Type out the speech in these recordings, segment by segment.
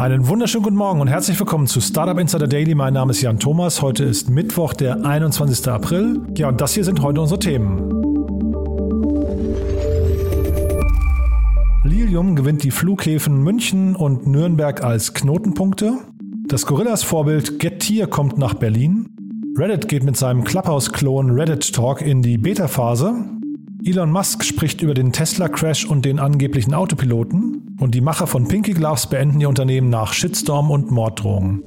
Einen wunderschönen guten Morgen und herzlich willkommen zu Startup Insider Daily. Mein Name ist Jan Thomas. Heute ist Mittwoch, der 21. April. Ja, und das hier sind heute unsere Themen. Lilium gewinnt die Flughäfen München und Nürnberg als Knotenpunkte. Das Gorillas-Vorbild Getir kommt nach Berlin. Reddit geht mit seinem Clubhouse-Klon Reddit Talk in die Beta-Phase. Elon Musk spricht über den Tesla-Crash und den angeblichen Autopiloten. Und die Macher von Pinky Gloves beenden ihr Unternehmen nach Shitstorm und Morddrohungen.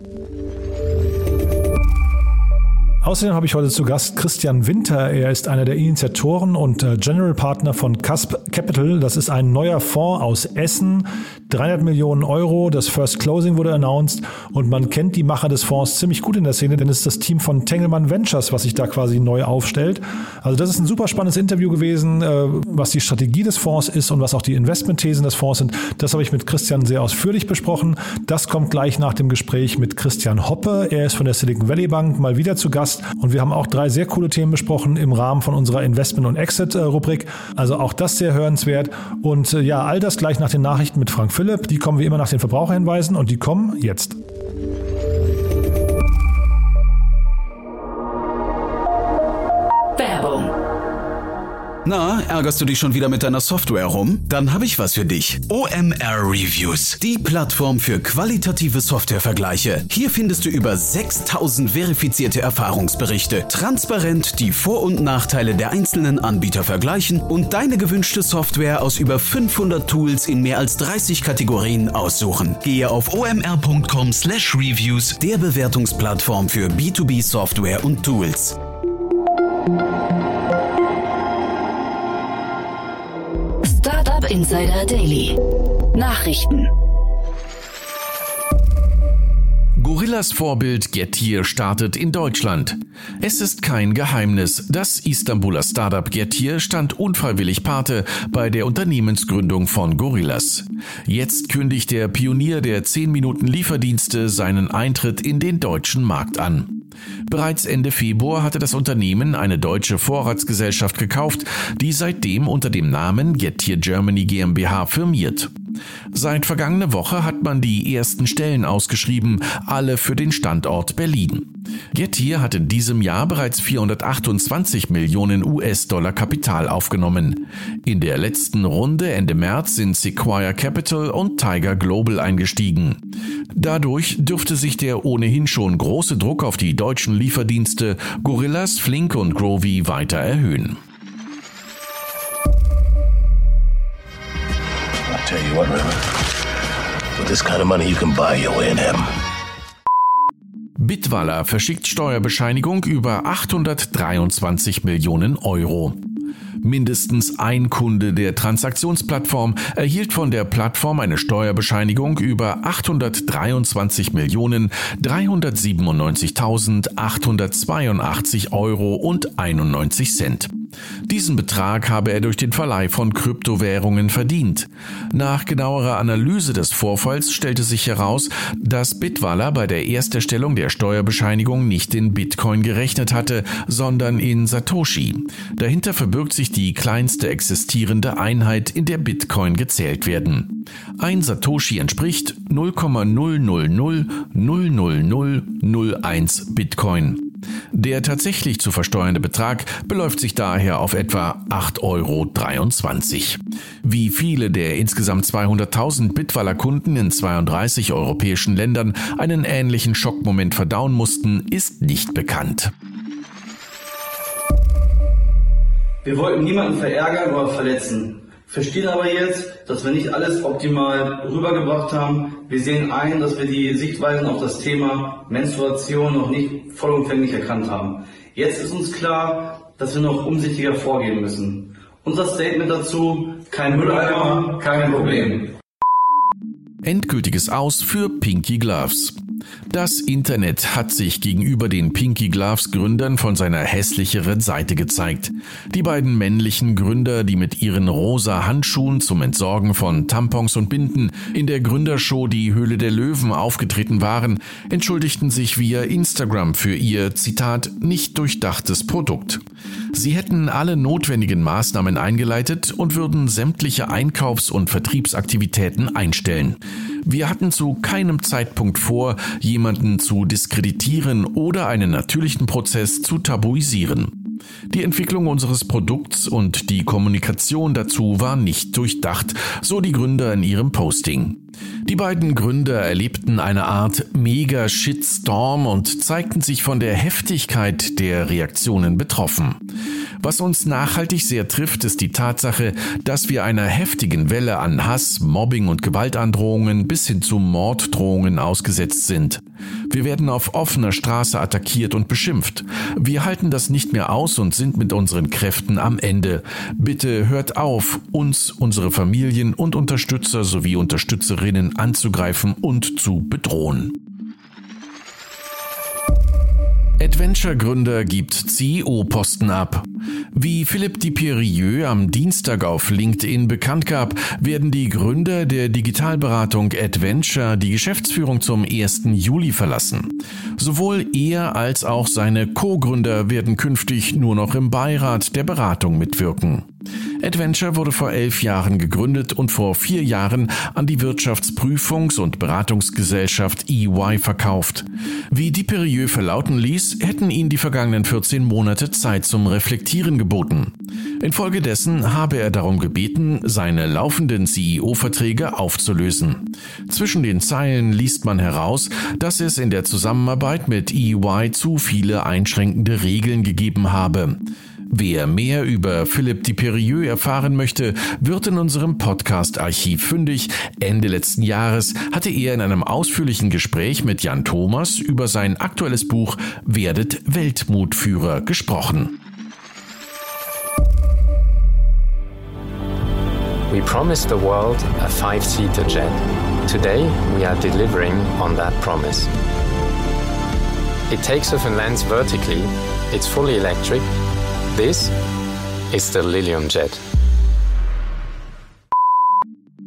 Außerdem habe ich heute zu Gast Christian Winter. Er ist einer der Initiatoren und äh, General Partner von Casp Capital. Das ist ein neuer Fonds aus Essen. 300 Millionen Euro. Das First Closing wurde announced und man kennt die Macher des Fonds ziemlich gut in der Szene, denn es ist das Team von Tengelmann Ventures, was sich da quasi neu aufstellt. Also das ist ein super spannendes Interview gewesen, äh, was die Strategie des Fonds ist und was auch die Investmentthesen des Fonds sind. Das habe ich mit Christian sehr ausführlich besprochen. Das kommt gleich nach dem Gespräch mit Christian Hoppe. Er ist von der Silicon Valley Bank mal wieder zu Gast Podcast. Und wir haben auch drei sehr coole Themen besprochen im Rahmen von unserer Investment- und Exit-Rubrik. Also auch das sehr hörenswert. Und äh, ja, all das gleich nach den Nachrichten mit Frank Philipp. Die kommen wie immer nach den Verbraucherhinweisen und die kommen jetzt. Na, ärgerst du dich schon wieder mit deiner Software rum? Dann habe ich was für dich. OMR Reviews, die Plattform für qualitative Softwarevergleiche. Hier findest du über 6000 verifizierte Erfahrungsberichte, transparent die Vor- und Nachteile der einzelnen Anbieter vergleichen und deine gewünschte Software aus über 500 Tools in mehr als 30 Kategorien aussuchen. Gehe auf omr.com/reviews, der Bewertungsplattform für B2B Software und Tools. Insider Daily. Nachrichten. Gorillas Vorbild Getir startet in Deutschland. Es ist kein Geheimnis, das Istanbuler Startup Getir stand unfreiwillig Pate bei der Unternehmensgründung von Gorillas. Jetzt kündigt der Pionier der 10 Minuten Lieferdienste seinen Eintritt in den deutschen Markt an. Bereits Ende Februar hatte das Unternehmen eine deutsche Vorratsgesellschaft gekauft, die seitdem unter dem Namen Getir Germany GmbH firmiert. Seit vergangener Woche hat man die ersten Stellen ausgeschrieben, alle für den Standort Berlin. Getir hat in diesem Jahr bereits 428 Millionen US-Dollar Kapital aufgenommen. In der letzten Runde Ende März sind Sequoia Capital und Tiger Global eingestiegen. Dadurch dürfte sich der ohnehin schon große Druck auf die deutschen Lieferdienste Gorillas, Flink und Grovy weiter erhöhen. With this kind of money, you can buy your way in heaven. Bitwala verschickt Steuerbescheinigung über 823 Millionen Euro. Mindestens ein Kunde der Transaktionsplattform erhielt von der Plattform eine Steuerbescheinigung über 823 Millionen 397.882 Euro und 91 Cent. Diesen Betrag habe er durch den Verleih von Kryptowährungen verdient. Nach genauerer Analyse des Vorfalls stellte sich heraus, dass Bitwala bei der Ersterstellung der Steuerbescheinigung nicht in Bitcoin gerechnet hatte, sondern in Satoshi. Dahinter verbirgt sich die kleinste existierende Einheit, in der Bitcoin gezählt werden. Ein Satoshi entspricht 0,0000001 Bitcoin. Der tatsächlich zu versteuernde Betrag beläuft sich daher auf etwa 8,23 Euro. Wie viele der insgesamt 200.000 Bitwaller Kunden in 32 europäischen Ländern einen ähnlichen Schockmoment verdauen mussten, ist nicht bekannt. Wir wollten niemanden verärgern oder verletzen, verstehen aber jetzt, dass wir nicht alles optimal rübergebracht haben. Wir sehen ein, dass wir die Sichtweisen auf das Thema Menstruation noch nicht vollumfänglich erkannt haben. Jetzt ist uns klar, dass wir noch umsichtiger vorgehen müssen. Unser Statement dazu, kein Mülleimer, kein Problem. Endgültiges Aus für Pinky Gloves. Das Internet hat sich gegenüber den Pinky Gloves Gründern von seiner hässlicheren Seite gezeigt. Die beiden männlichen Gründer, die mit ihren rosa Handschuhen zum Entsorgen von Tampons und Binden in der Gründershow Die Höhle der Löwen aufgetreten waren, entschuldigten sich via Instagram für ihr Zitat nicht durchdachtes Produkt. Sie hätten alle notwendigen Maßnahmen eingeleitet und würden sämtliche Einkaufs- und Vertriebsaktivitäten einstellen. Wir hatten zu keinem Zeitpunkt vor, jemanden zu diskreditieren oder einen natürlichen Prozess zu tabuisieren. Die Entwicklung unseres Produkts und die Kommunikation dazu war nicht durchdacht, so die Gründer in ihrem Posting. Die beiden Gründer erlebten eine Art Mega-Shitstorm und zeigten sich von der Heftigkeit der Reaktionen betroffen. Was uns nachhaltig sehr trifft, ist die Tatsache, dass wir einer heftigen Welle an Hass, Mobbing und Gewaltandrohungen bis hin zu Morddrohungen ausgesetzt sind. Wir werden auf offener Straße attackiert und beschimpft. Wir halten das nicht mehr aus und sind mit unseren Kräften am Ende. Bitte hört auf, uns, unsere Familien und Unterstützer sowie Unterstützerinnen anzugreifen und zu bedrohen. Adventure-Gründer gibt CEO-Posten ab. Wie Philippe Diperieux am Dienstag auf LinkedIn bekannt gab, werden die Gründer der Digitalberatung Adventure die Geschäftsführung zum 1. Juli verlassen. Sowohl er als auch seine Co-Gründer werden künftig nur noch im Beirat der Beratung mitwirken. Adventure wurde vor elf Jahren gegründet und vor vier Jahren an die Wirtschaftsprüfungs- und Beratungsgesellschaft EY verkauft. Wie Diperieux verlauten ließ, hätten ihn die vergangenen 14 Monate Zeit zum Reflektieren geboten. Infolgedessen habe er darum gebeten, seine laufenden CEO-Verträge aufzulösen. Zwischen den Zeilen liest man heraus, dass es in der Zusammenarbeit mit EY zu viele einschränkende Regeln gegeben habe. Wer mehr über Philippe Diperieux erfahren möchte, wird in unserem Podcast-Archiv fündig. Ende letzten Jahres hatte er in einem ausführlichen Gespräch mit Jan Thomas über sein aktuelles Buch Werdet Weltmutführer gesprochen. We promised the world a five-seater jet. Today, we are delivering on that promise. It takes off and lands vertically. It's fully electric This is the Lilium Jet.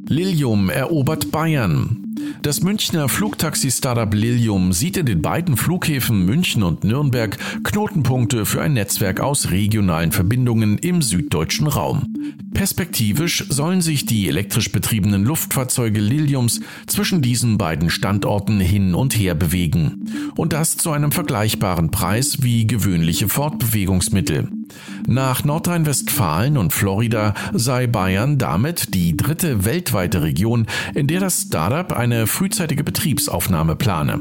Lilium erobert Bayern. Das Münchner Flugtaxi-Startup Lilium sieht in den beiden Flughäfen München und Nürnberg Knotenpunkte für ein Netzwerk aus regionalen Verbindungen im süddeutschen Raum. Perspektivisch sollen sich die elektrisch betriebenen Luftfahrzeuge Liliums zwischen diesen beiden Standorten hin und her bewegen. Und das zu einem vergleichbaren Preis wie gewöhnliche Fortbewegungsmittel. Nach Nordrhein-Westfalen und Florida sei Bayern damit die dritte weltweite Region, in der das Startup eine frühzeitige Betriebsaufnahme plane.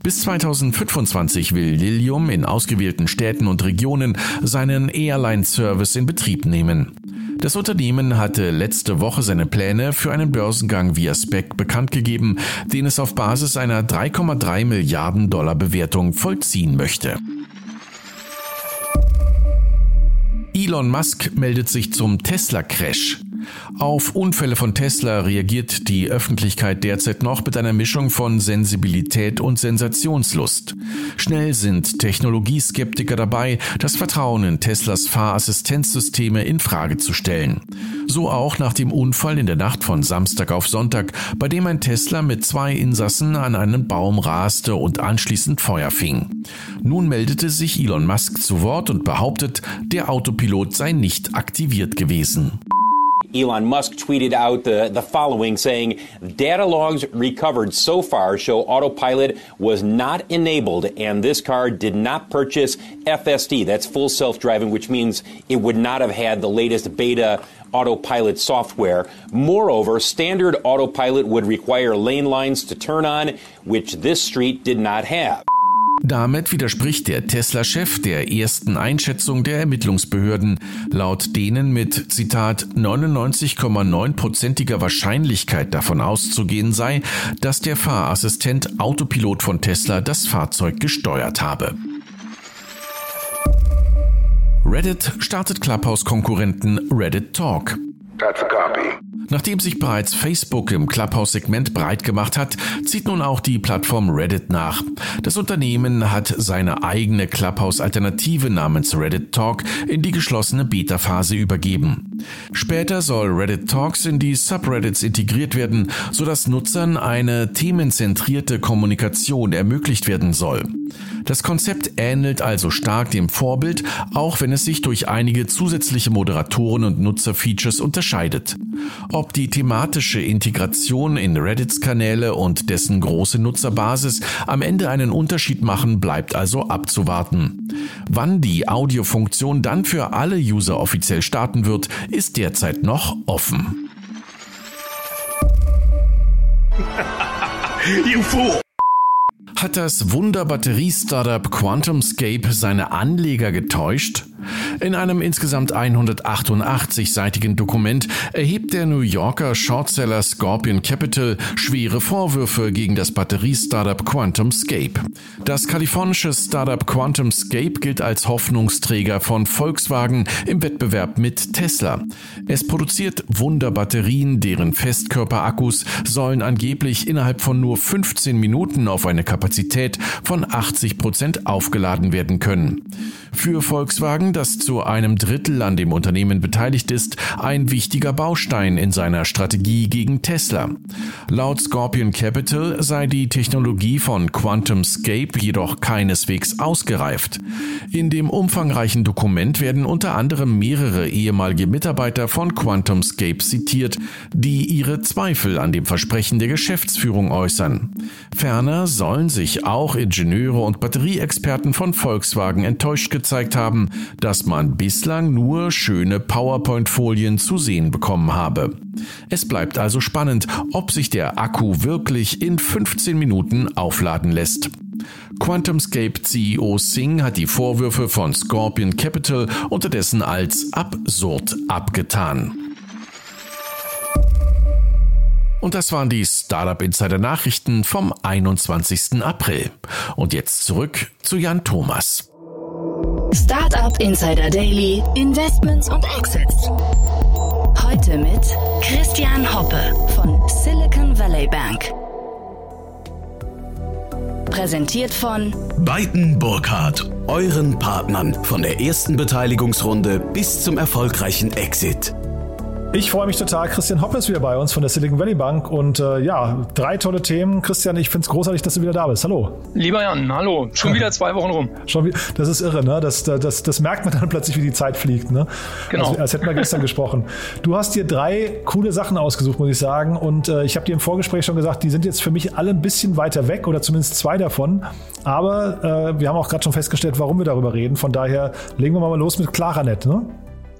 Bis 2025 will Lilium in ausgewählten Städten und Regionen seinen Airline-Service in Betrieb nehmen. Das Unternehmen hatte letzte Woche seine Pläne für einen Börsengang via SPEC bekannt gegeben, den es auf Basis einer 3,3 Milliarden Dollar Bewertung vollziehen möchte. Elon Musk meldet sich zum Tesla-Crash. Auf Unfälle von Tesla reagiert die Öffentlichkeit derzeit noch mit einer Mischung von Sensibilität und Sensationslust. Schnell sind Technologieskeptiker dabei, das Vertrauen in Teslas Fahrassistenzsysteme in Frage zu stellen. So auch nach dem Unfall in der Nacht von Samstag auf Sonntag, bei dem ein Tesla mit zwei Insassen an einen Baum raste und anschließend Feuer fing. Nun meldete sich Elon Musk zu Wort und behauptet, der Autopilot sei nicht aktiviert gewesen. Elon Musk tweeted out the, the following saying, Data logs recovered so far show autopilot was not enabled and this car did not purchase FSD. That's full self driving, which means it would not have had the latest beta autopilot software. Moreover, standard autopilot would require lane lines to turn on, which this street did not have. Damit widerspricht der Tesla-Chef der ersten Einschätzung der Ermittlungsbehörden, laut denen mit Zitat 99,9%iger Wahrscheinlichkeit davon auszugehen sei, dass der Fahrassistent Autopilot von Tesla das Fahrzeug gesteuert habe. Reddit startet Clubhouse-Konkurrenten Reddit Talk. Nachdem sich bereits Facebook im Clubhouse-Segment breit gemacht hat, zieht nun auch die Plattform Reddit nach. Das Unternehmen hat seine eigene Clubhouse-Alternative namens Reddit Talk in die geschlossene Beta-Phase übergeben. Später soll Reddit Talks in die Subreddits integriert werden, sodass Nutzern eine themenzentrierte Kommunikation ermöglicht werden soll. Das Konzept ähnelt also stark dem Vorbild, auch wenn es sich durch einige zusätzliche Moderatoren und Nutzerfeatures unterscheidet. Ob die thematische Integration in Reddits Kanäle und dessen große Nutzerbasis am Ende einen Unterschied machen, bleibt also abzuwarten. Wann die Audiofunktion dann für alle User offiziell starten wird, ist derzeit noch offen. you fool! Hat das Wunderbatterie-Startup QuantumScape seine Anleger getäuscht? In einem insgesamt 188-seitigen Dokument erhebt der New Yorker Shortseller Scorpion Capital schwere Vorwürfe gegen das Batteriestartup QuantumScape. Das kalifornische Startup QuantumScape gilt als Hoffnungsträger von Volkswagen im Wettbewerb mit Tesla. Es produziert Wunderbatterien, deren Festkörperakkus sollen angeblich innerhalb von nur 15 Minuten auf eine Kapazität von 80 Prozent aufgeladen werden können. Für Volkswagen das zu einem Drittel an dem Unternehmen beteiligt ist, ein wichtiger Baustein in seiner Strategie gegen Tesla. Laut Scorpion Capital sei die Technologie von QuantumScape jedoch keineswegs ausgereift. In dem umfangreichen Dokument werden unter anderem mehrere ehemalige Mitarbeiter von QuantumScape zitiert, die ihre Zweifel an dem Versprechen der Geschäftsführung äußern. Ferner sollen sich auch Ingenieure und Batterieexperten von Volkswagen enttäuscht gezeigt haben, dass man bislang nur schöne PowerPoint-Folien zu sehen bekommen habe. Es bleibt also spannend, ob sich der Akku wirklich in 15 Minuten aufladen lässt. QuantumScape CEO Singh hat die Vorwürfe von Scorpion Capital unterdessen als absurd abgetan. Und das waren die Startup Insider Nachrichten vom 21. April. Und jetzt zurück zu Jan Thomas. Startup Insider Daily, Investments und Exits. Heute mit Christian Hoppe von Silicon Valley Bank. Präsentiert von Beiten Burkhardt, euren Partnern von der ersten Beteiligungsrunde bis zum erfolgreichen Exit. Ich freue mich total. Christian Hoppe ist wieder bei uns von der Silicon Valley Bank. Und äh, ja, drei tolle Themen. Christian, ich finde es großartig, dass du wieder da bist. Hallo. Lieber Jan, hallo. Schon wieder zwei Wochen rum. Schon wieder, das ist irre, ne? Das, das, das merkt man dann plötzlich, wie die Zeit fliegt. Ne? Genau. Als, als hätten wir gestern gesprochen. Du hast dir drei coole Sachen ausgesucht, muss ich sagen. Und äh, ich habe dir im Vorgespräch schon gesagt, die sind jetzt für mich alle ein bisschen weiter weg oder zumindest zwei davon. Aber äh, wir haben auch gerade schon festgestellt, warum wir darüber reden. Von daher legen wir mal los mit Claranet. Ne?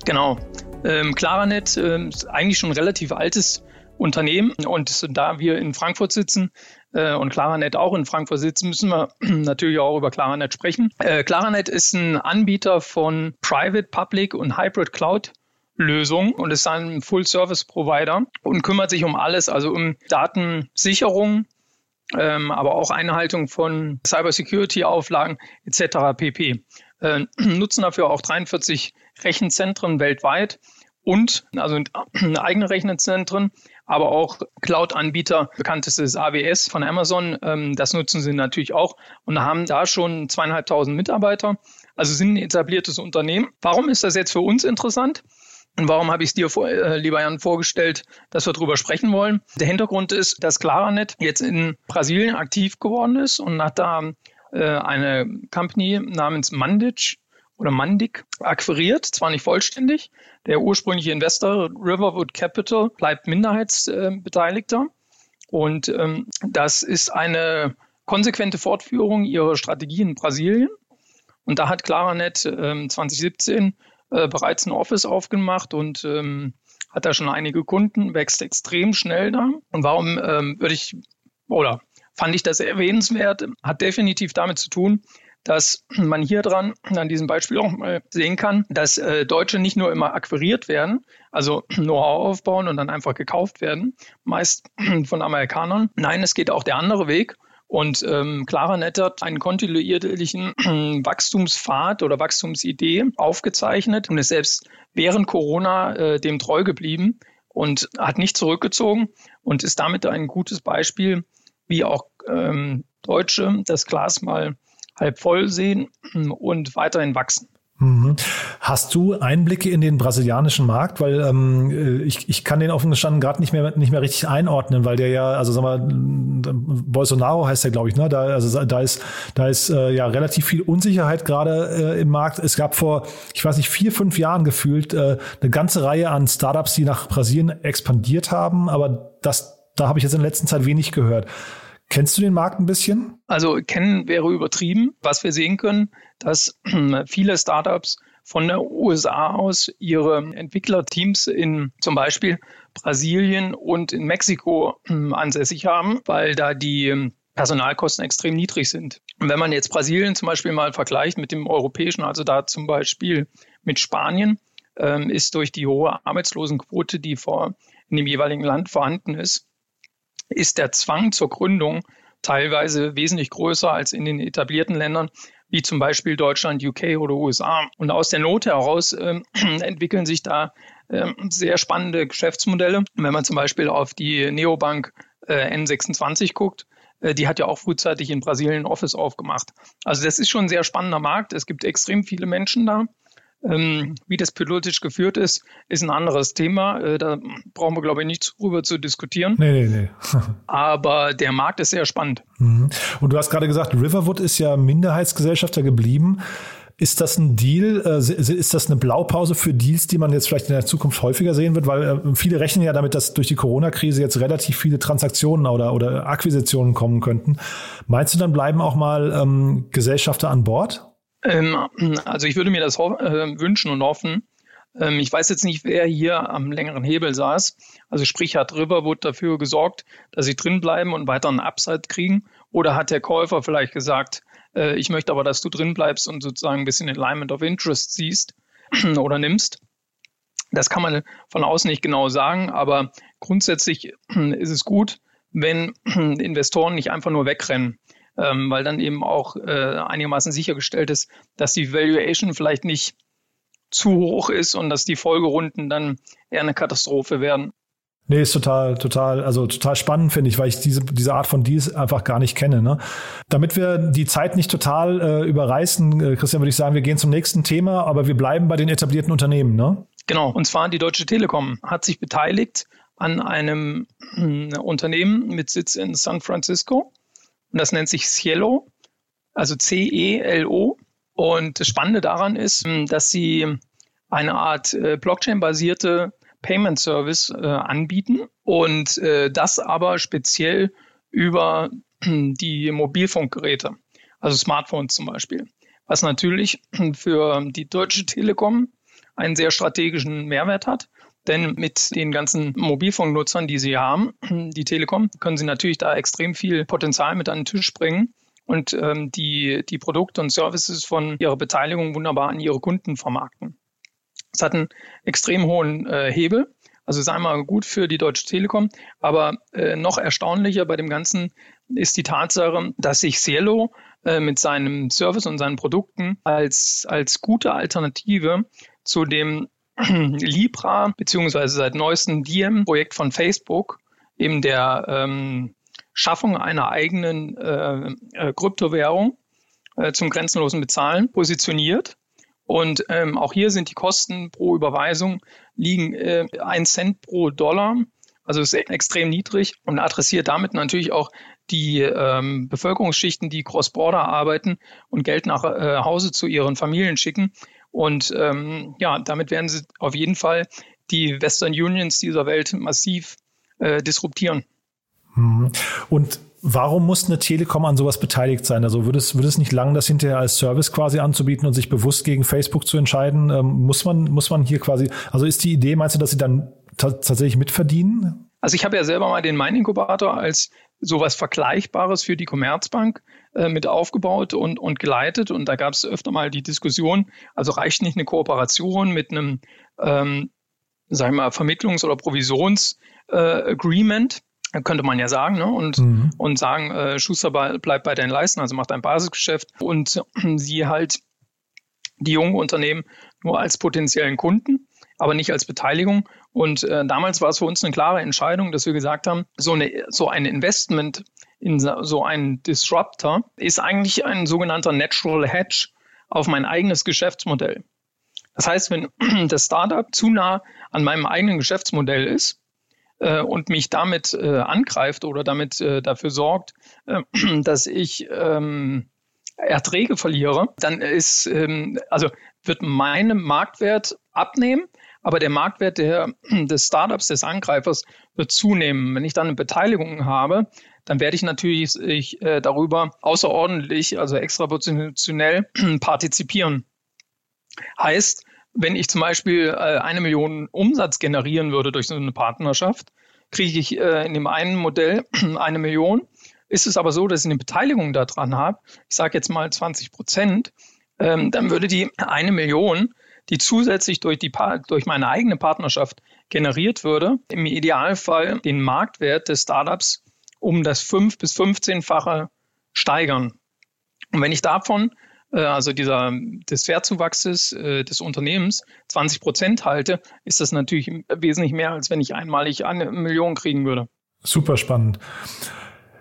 Genau. Ähm, Claranet äh, ist eigentlich schon ein relativ altes Unternehmen und da wir in Frankfurt sitzen äh, und Claranet auch in Frankfurt sitzen, müssen wir natürlich auch über Claranet sprechen. Äh, Claranet ist ein Anbieter von Private, Public und Hybrid Cloud Lösung und ist ein Full-Service-Provider und kümmert sich um alles, also um Datensicherung, ähm, aber auch Einhaltung von Cybersecurity-Auflagen etc. pp. Äh, nutzen dafür auch 43 Rechenzentren weltweit und also eigene Rechenzentren, aber auch Cloud-Anbieter, bekanntes ist AWS von Amazon, ähm, das nutzen sie natürlich auch und haben da schon zweieinhalbtausend Mitarbeiter, also sind ein etabliertes Unternehmen. Warum ist das jetzt für uns interessant? Und warum habe ich es dir, vor, äh, lieber Jan, vorgestellt, dass wir darüber sprechen wollen? Der Hintergrund ist, dass Claranet jetzt in Brasilien aktiv geworden ist und hat da äh, eine Company namens Mandic oder Mandic akquiriert, zwar nicht vollständig. Der ursprüngliche Investor Riverwood Capital bleibt Minderheitsbeteiligter. Und ähm, das ist eine konsequente Fortführung ihrer Strategie in Brasilien. Und da hat Claranet ähm, 2017 äh, bereits ein Office aufgemacht und ähm, hat da schon einige Kunden, wächst extrem schnell da. Und warum ähm, würde ich, oder fand ich das erwähnenswert, hat definitiv damit zu tun, dass man hier dran an diesem Beispiel auch mal sehen kann, dass äh, Deutsche nicht nur immer akquiriert werden, also Know-how aufbauen und dann einfach gekauft werden, meist von Amerikanern. Nein, es geht auch der andere Weg. Und ähm, Claranet hat einen kontinuierlichen Wachstumspfad oder Wachstumsidee aufgezeichnet und ist selbst während Corona äh, dem treu geblieben und hat nicht zurückgezogen und ist damit ein gutes Beispiel, wie auch ähm, Deutsche das Glas mal halb voll sehen und weiterhin wachsen. Mhm. Hast du Einblicke in den brasilianischen Markt? Weil ähm, ich, ich kann den offen gestanden gerade nicht mehr, nicht mehr richtig einordnen, weil der ja, also sag mal, Bolsonaro heißt der, glaube ich, ne? Da, also da ist, da ist äh, ja relativ viel Unsicherheit gerade äh, im Markt. Es gab vor, ich weiß nicht, vier, fünf Jahren gefühlt äh, eine ganze Reihe an Startups, die nach Brasilien expandiert haben, aber das, da habe ich jetzt in der letzten Zeit wenig gehört. Kennst du den Markt ein bisschen? Also kennen wäre übertrieben. Was wir sehen können, dass viele Startups von der USA aus ihre Entwicklerteams in zum Beispiel Brasilien und in Mexiko hm, ansässig haben, weil da die hm, Personalkosten extrem niedrig sind. Und wenn man jetzt Brasilien zum Beispiel mal vergleicht mit dem europäischen, also da zum Beispiel mit Spanien, ähm, ist durch die hohe Arbeitslosenquote, die vor in dem jeweiligen Land vorhanden ist, ist der Zwang zur Gründung teilweise wesentlich größer als in den etablierten Ländern, wie zum Beispiel Deutschland, UK oder USA. Und aus der Not heraus äh, entwickeln sich da äh, sehr spannende Geschäftsmodelle. Wenn man zum Beispiel auf die Neobank äh, N26 guckt, äh, die hat ja auch frühzeitig in Brasilien Office aufgemacht. Also das ist schon ein sehr spannender Markt. Es gibt extrem viele Menschen da. Ähm, wie das pilotisch geführt ist, ist ein anderes Thema. Äh, da brauchen wir, glaube ich, nicht drüber zu diskutieren. Nee, nee, nee. Aber der Markt ist sehr spannend. Mhm. Und du hast gerade gesagt, Riverwood ist ja Minderheitsgesellschafter geblieben. Ist das ein Deal? Äh, ist das eine Blaupause für Deals, die man jetzt vielleicht in der Zukunft häufiger sehen wird? Weil äh, viele rechnen ja damit, dass durch die Corona-Krise jetzt relativ viele Transaktionen oder, oder Akquisitionen kommen könnten. Meinst du, dann bleiben auch mal ähm, Gesellschafter an Bord? Ähm, also ich würde mir das äh, wünschen und hoffen. Ähm, ich weiß jetzt nicht, wer hier am längeren Hebel saß. Also sprich, hat Riverwood dafür gesorgt, dass sie drin bleiben und weiter einen Upside kriegen? Oder hat der Käufer vielleicht gesagt, äh, ich möchte aber, dass du drin bleibst und sozusagen ein bisschen Alignment of Interest siehst oder nimmst? Das kann man von außen nicht genau sagen, aber grundsätzlich ist es gut, wenn Investoren nicht einfach nur wegrennen ähm, weil dann eben auch äh, einigermaßen sichergestellt ist, dass die Valuation vielleicht nicht zu hoch ist und dass die Folgerunden dann eher eine Katastrophe werden. Nee, ist total, total, also total spannend, finde ich, weil ich diese, diese Art von Deals einfach gar nicht kenne. Ne? Damit wir die Zeit nicht total äh, überreißen, äh, Christian, würde ich sagen, wir gehen zum nächsten Thema, aber wir bleiben bei den etablierten Unternehmen, ne? Genau, und zwar die Deutsche Telekom hat sich beteiligt an einem äh, Unternehmen mit Sitz in San Francisco und das nennt sich Cielo, also C-E-L-O. Und das Spannende daran ist, hm, dass sie eine Art äh, Blockchain-basierte Payment Service äh, anbieten und äh, das aber speziell über die Mobilfunkgeräte, also Smartphones zum Beispiel. Was natürlich für die Deutsche Telekom einen sehr strategischen Mehrwert hat, denn mit den ganzen Mobilfunknutzern, die sie haben, die Telekom, können sie natürlich da extrem viel Potenzial mit an den Tisch bringen und ähm, die, die Produkte und Services von ihrer Beteiligung wunderbar an ihre Kunden vermarkten. Es hat einen extrem hohen äh, Hebel. Also ist einmal gut für die Deutsche Telekom, aber äh, noch erstaunlicher bei dem Ganzen ist die Tatsache, dass sich Cielo äh, mit seinem Service und seinen Produkten als, als gute Alternative zu dem Libra, beziehungsweise seit neuestem Diem-Projekt von Facebook, eben der ähm, Schaffung einer eigenen äh, äh, Kryptowährung äh, zum grenzenlosen Bezahlen positioniert. Und ähm, auch hier sind die Kosten pro Überweisung liegen äh, ein Cent pro Dollar. Also ist extrem niedrig und adressiert damit natürlich auch die ähm, Bevölkerungsschichten, die cross-border arbeiten und Geld nach äh, Hause zu ihren Familien schicken. Und ähm, ja, damit werden sie auf jeden Fall die Western Unions dieser Welt massiv äh, disruptieren. Mhm. Und warum muss eine Telekom an sowas beteiligt sein? Also würde es, würde es nicht lang, das hinterher als Service quasi anzubieten und sich bewusst gegen Facebook zu entscheiden? Ähm, muss man, muss man hier quasi, also ist die Idee, meinst du, dass sie dann tatsächlich mitverdienen? Also ich habe ja selber mal den Mein-Inkubator als sowas Vergleichbares für die Commerzbank äh, mit aufgebaut und, und geleitet. Und da gab es öfter mal die Diskussion, also reicht nicht eine Kooperation mit einem, ähm, sagen wir mal, Vermittlungs- oder Provisionsagreement, äh, könnte man ja sagen, ne? und, mhm. und sagen, äh, Schuster bleibt bei deinen Leisten, also macht ein Basisgeschäft und sie halt die jungen Unternehmen nur als potenziellen Kunden aber nicht als Beteiligung. Und äh, damals war es für uns eine klare Entscheidung, dass wir gesagt haben, so, eine, so ein Investment in so einen Disruptor ist eigentlich ein sogenannter Natural Hedge. auf mein eigenes Geschäftsmodell. Das heißt, wenn das Startup zu nah an meinem eigenen Geschäftsmodell ist äh, und mich damit äh, angreift oder damit äh, dafür sorgt, äh, dass ich ähm, Erträge verliere, dann ist, ähm, also wird mein Marktwert abnehmen, aber der Marktwert der, des Startups, des Angreifers wird zunehmen. Wenn ich dann eine Beteiligung habe, dann werde ich natürlich ich, äh, darüber außerordentlich, also extraproportionell partizipieren. Heißt, wenn ich zum Beispiel äh, eine Million Umsatz generieren würde durch so eine Partnerschaft, kriege ich äh, in dem einen Modell eine Million. Ist es aber so, dass ich eine Beteiligung daran habe, ich sage jetzt mal 20 Prozent, ähm, dann würde die eine Million, die zusätzlich durch, die durch meine eigene Partnerschaft generiert würde, im Idealfall den Marktwert des Startups um das 5 bis 15-fache steigern. Und wenn ich davon äh, also dieser, des Wertzuwachses äh, des Unternehmens 20 Prozent halte, ist das natürlich wesentlich mehr, als wenn ich einmalig eine Million kriegen würde. Super spannend.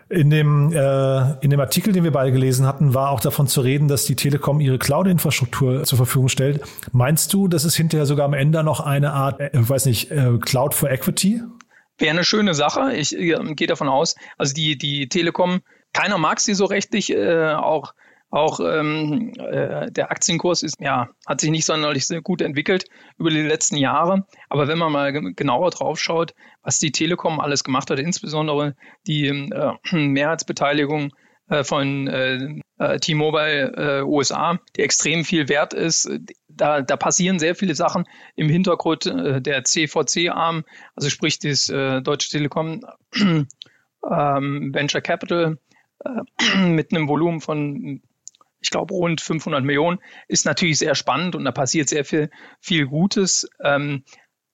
In dem, äh, in dem Artikel, den wir beide gelesen hatten, war auch davon zu reden, dass die Telekom ihre Cloud-Infrastruktur zur Verfügung stellt. Meinst du, dass es hinterher sogar am Ende noch eine Art, äh, weiß nicht, äh, Cloud for Equity? Wäre eine schöne Sache. Ich äh, gehe davon aus, also die, die Telekom, keiner mag sie so rechtlich, äh, auch auch ähm, äh, der Aktienkurs ist, ja, hat sich nicht sonderlich gut entwickelt über die letzten Jahre. Aber wenn man mal genauer drauf schaut, was die Telekom alles gemacht hat, insbesondere die äh, Mehrheitsbeteiligung äh, von äh, äh T-Mobile äh, USA, die extrem viel wert ist, da, da passieren sehr viele Sachen im Hintergrund äh, der CVC-Arm, also sprich das äh, Deutsche Telekom ähm, Venture Capital äh, mit einem Volumen von ich glaube, rund 500 Millionen, ist natürlich sehr spannend und da passiert sehr viel, viel Gutes. Ähm,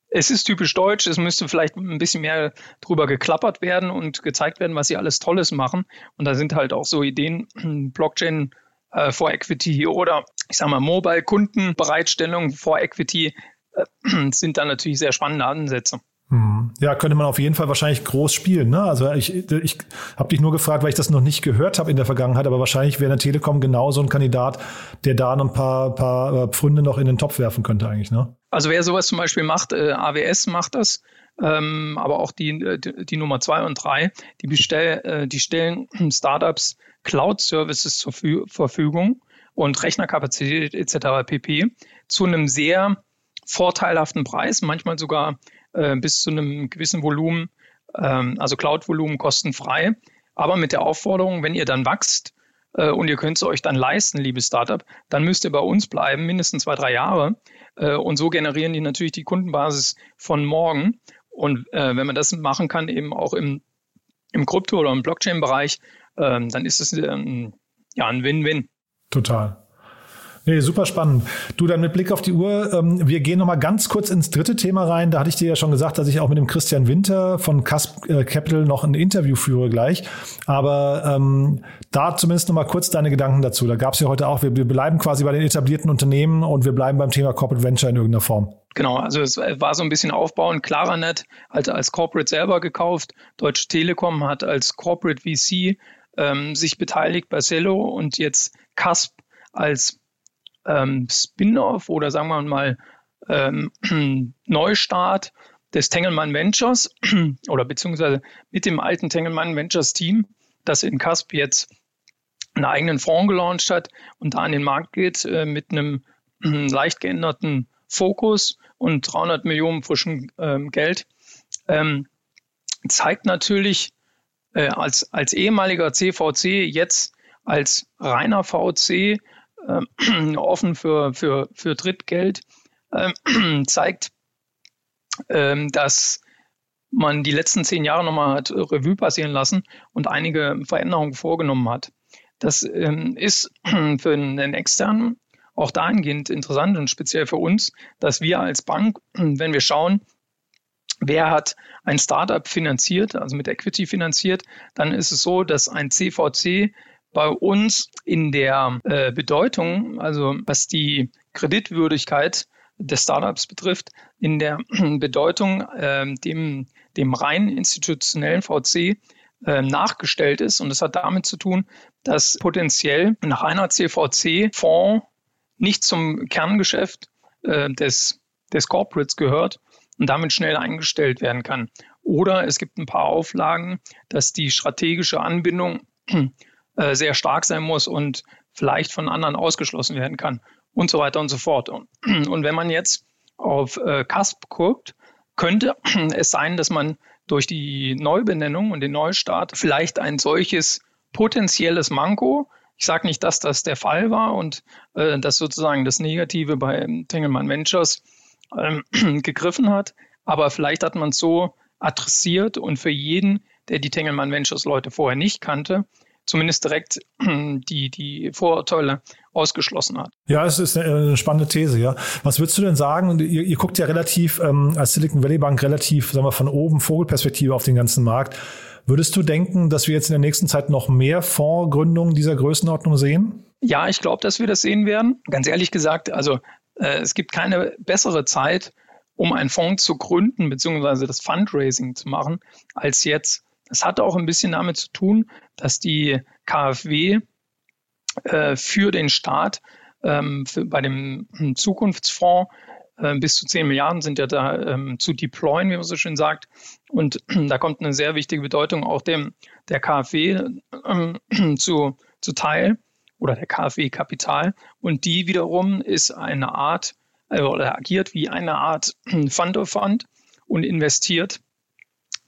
es ist typisch deutsch, es müsste vielleicht ein bisschen mehr drüber geklappert werden und gezeigt werden, was sie alles Tolles machen. Und da sind halt auch so Ideen, Blockchain äh, for Equity oder ich sage mal Mobile-Kundenbereitstellung for Equity äh, sind da natürlich sehr spannende Ansätze. Mhm. Ja, könnte man auf jeden Fall wahrscheinlich groß spielen. Ne? Also ich, ich habe dich nur gefragt, weil ich das noch nicht gehört habe in der Vergangenheit, aber wahrscheinlich wäre eine Telekom genau so ein Kandidat, der da noch ein paar, paar äh, Pfründe noch in den Topf werfen könnte eigentlich. Ne? Also wer sowas zum Beispiel macht, äh, AWS macht das, ähm, aber auch die, äh, die, die Nummer zwei und drei, die, bestell, äh, die stellen Startups Cloud-Services zur Verfügung und Rechnerkapazität etc. pp. zu einem sehr vorteilhaften Preis, manchmal sogar äh, bis zu einem gewissen Volumen, ähm, also Cloud-Volumen kostenfrei. Aber mit der Aufforderung, wenn ihr dann wächst äh, und ihr könnt es euch dann leisten, liebes Startup, dann müsst ihr bei uns bleiben, mindestens zwei, drei Jahre. Äh, und so generieren die natürlich die Kundenbasis von morgen. Und äh, wenn man das machen kann, eben auch im, im Krypto- oder im Blockchain-Bereich, ähm, dann ist es ähm, ja ein Win-Win. Total. Nee, super spannend. Du, dann mit Blick auf die Uhr, ähm, wir gehen nochmal ganz kurz ins dritte Thema rein. Da hatte ich dir ja schon gesagt, dass ich auch mit dem Christian Winter von Casp äh, Capital noch ein Interview führe gleich. Aber ähm, da zumindest nochmal kurz deine Gedanken dazu. Da gab es ja heute auch, wir, wir bleiben quasi bei den etablierten Unternehmen und wir bleiben beim Thema Corporate Venture in irgendeiner Form. Genau, also es war so ein bisschen aufbauen. Claranet hat als Corporate selber gekauft. Deutsche Telekom hat als Corporate VC ähm, sich beteiligt bei Cello und jetzt CASP als ähm, Spin-off oder sagen wir mal ähm, Neustart des Tengelmann Ventures oder beziehungsweise mit dem alten Tengelmann Ventures Team, das in Casp jetzt einen eigenen Fonds gelauncht hat und da an den Markt geht äh, mit einem äh, leicht geänderten Fokus und 300 Millionen frischem ähm, Geld, ähm, zeigt natürlich äh, als, als ehemaliger CVC jetzt als reiner VC äh, offen für, für, für Drittgeld, äh, zeigt, äh, dass man die letzten zehn Jahre nochmal hat Revue passieren lassen und einige Veränderungen vorgenommen hat. Das ähm, ist für einen externen auch dahingehend interessant und speziell für uns, dass wir als Bank, wenn wir schauen, wer hat ein Startup finanziert, also mit Equity finanziert, dann ist es so, dass ein CVC bei uns in der äh, Bedeutung, also was die Kreditwürdigkeit des Startups betrifft, in der Bedeutung äh, dem, dem rein institutionellen VC äh, nachgestellt ist. Und das hat damit zu tun, dass potenziell ein reiner CVC-Fonds nicht zum Kerngeschäft äh, des, des Corporates gehört und damit schnell eingestellt werden kann. Oder es gibt ein paar Auflagen, dass die strategische Anbindung äh, sehr stark sein muss und vielleicht von anderen ausgeschlossen werden kann und so weiter und so fort. Und, und wenn man jetzt auf äh, CASP guckt, könnte es sein, dass man durch die Neubenennung und den Neustart vielleicht ein solches potenzielles Manko, ich sage nicht, dass das der Fall war und äh, dass sozusagen das Negative bei Tengelmann Ventures ähm, gegriffen hat, aber vielleicht hat man es so adressiert und für jeden, der die Tengelmann Ventures Leute vorher nicht kannte, zumindest direkt die, die Vorurteile ausgeschlossen hat. Ja, es ist eine, spannende These, ja. Was würdest du denn sagen? Ihr, ihr guckt ja relativ ähm, als Silicon Valley Bank relativ, sagen wir, von oben Vogelperspektive auf den ganzen Markt. Würdest du denken, dass wir jetzt in der nächsten Zeit noch mehr Fondsgründungen dieser Größenordnung sehen? Ja, ich glaube, dass wir das sehen werden. Ganz ehrlich gesagt, also äh, es gibt keine bessere Zeit, um einen Fonds zu gründen, beziehungsweise das Fundraising zu machen, als jetzt. Das hat auch ein bisschen damit zu tun, dass die KfW äh, für den Staat ähm, für, bei dem Zukunftsfonds äh, bis zu 10 Milliarden sind ja da ähm, zu deployen, wie man so schön sagt. Und da kommt eine sehr wichtige Bedeutung auch dem der KfW ähm, zu, zu Teil oder der KfW Kapital. Und die wiederum ist eine Art äh, oder agiert wie eine Art Fund of Fund und investiert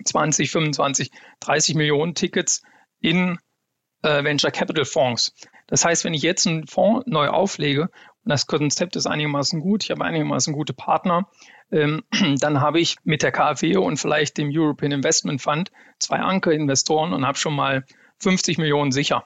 20, 25, 30 Millionen Tickets in äh, Venture Capital Fonds. Das heißt, wenn ich jetzt einen Fonds neu auflege und das Konzept ist einigermaßen gut, ich habe einigermaßen gute Partner, ähm, dann habe ich mit der KfW und vielleicht dem European Investment Fund zwei Ankerinvestoren und habe schon mal 50 Millionen sicher.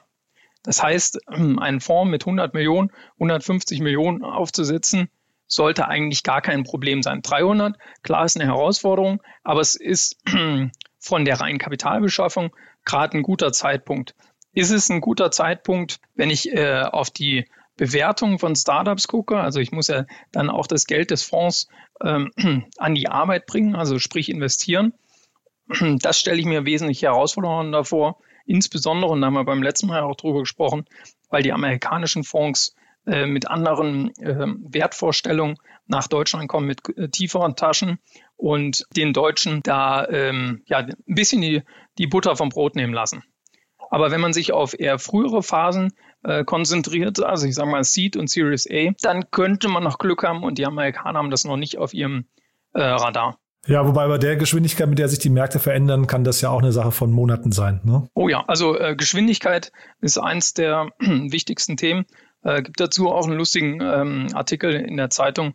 Das heißt, einen Fonds mit 100 Millionen, 150 Millionen aufzusetzen, sollte eigentlich gar kein Problem sein. 300, klar ist eine Herausforderung, aber es ist von der reinen Kapitalbeschaffung gerade ein guter Zeitpunkt. Ist es ein guter Zeitpunkt, wenn ich äh, auf die Bewertung von Startups gucke? Also ich muss ja dann auch das Geld des Fonds ähm, an die Arbeit bringen, also sprich investieren. Das stelle ich mir wesentlich herausfordernder davor. Insbesondere, und da haben wir beim letzten Mal auch drüber gesprochen, weil die amerikanischen Fonds äh, mit anderen äh, Wertvorstellungen nach Deutschland kommen, mit äh, tieferen Taschen und den Deutschen da ähm, ja, ein bisschen die, die Butter vom Brot nehmen lassen. Aber wenn man sich auf eher frühere Phasen äh, konzentriert, also ich sage mal Seed und Series A, dann könnte man noch Glück haben und die Amerikaner haben das noch nicht auf ihrem äh, Radar. Ja, wobei bei der Geschwindigkeit, mit der sich die Märkte verändern, kann das ja auch eine Sache von Monaten sein. Ne? Oh ja, also äh, Geschwindigkeit ist eins der wichtigsten Themen. Äh, gibt dazu auch einen lustigen ähm, Artikel in der Zeitung,